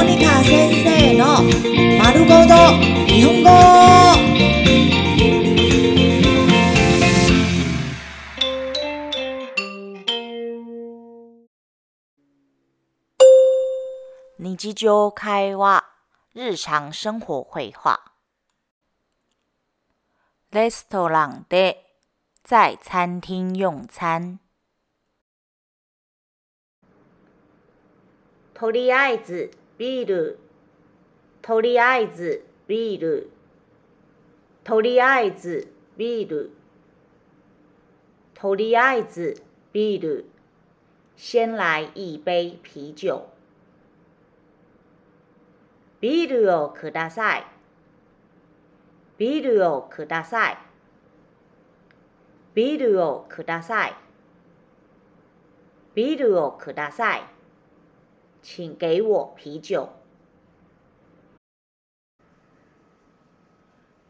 モニカ先生の丸ごと日本語。日常会話、日常生活会話。レストランで、在餐廳用餐。とりあえず ビール。とりあえずビール。とりあえずビール。とりあえずビール。先来一杯啤酒。ビールをください。ビールをください。ビールをください。ビールをください。請给我啤酒。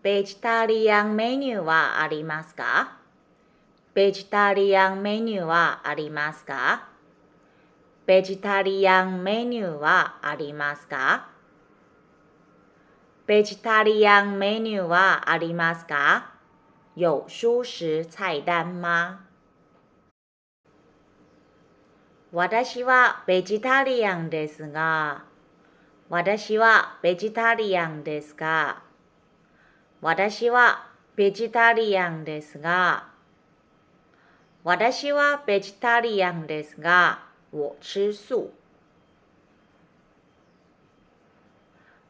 ベジタリアンメニューはありますかベジタリアンメニューはありますかベジタリアンメニューはありますかベジタリアンメニューはありますか有素食菜单吗 私はベジタリアンですが、私はベジタリアンですが、私はベジタリアンですが、私はベジタリアンですが、我吃素。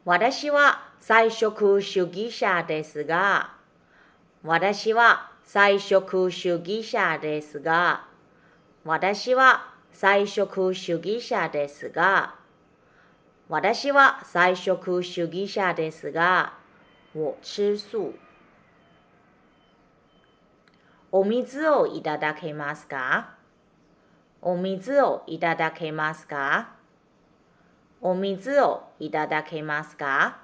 私は菜食主義者ですが、私は菜食主義者ですが、私は菜食主義者ですが、私は菜食主義者ですが、我吃素。お水をいただけますか？お水をいただけますか？お水をいただけますか？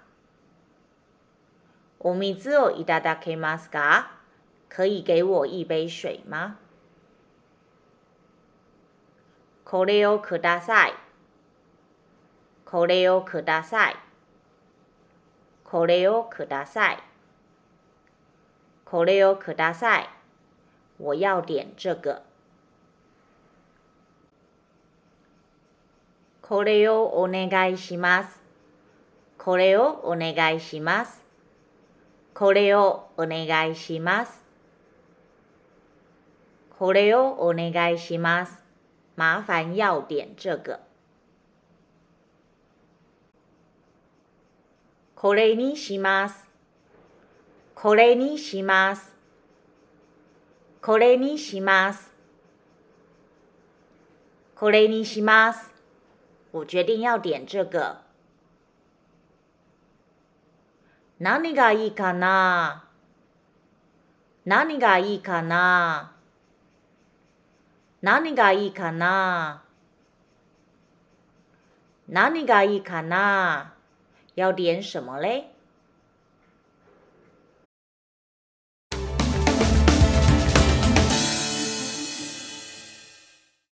お水をいただけますか？可以给我一杯水吗？これをください。これをください。これをください。これをください。我要点这个。これをお願いします。これをお願いします。これをお願いします。これをお願いします。麻烦要点这个。これにします。これにします。これにします。これにします。我决定要点这个。何がいいかな何がいいかな 何がいいかな何がいいかな要点什么嘞？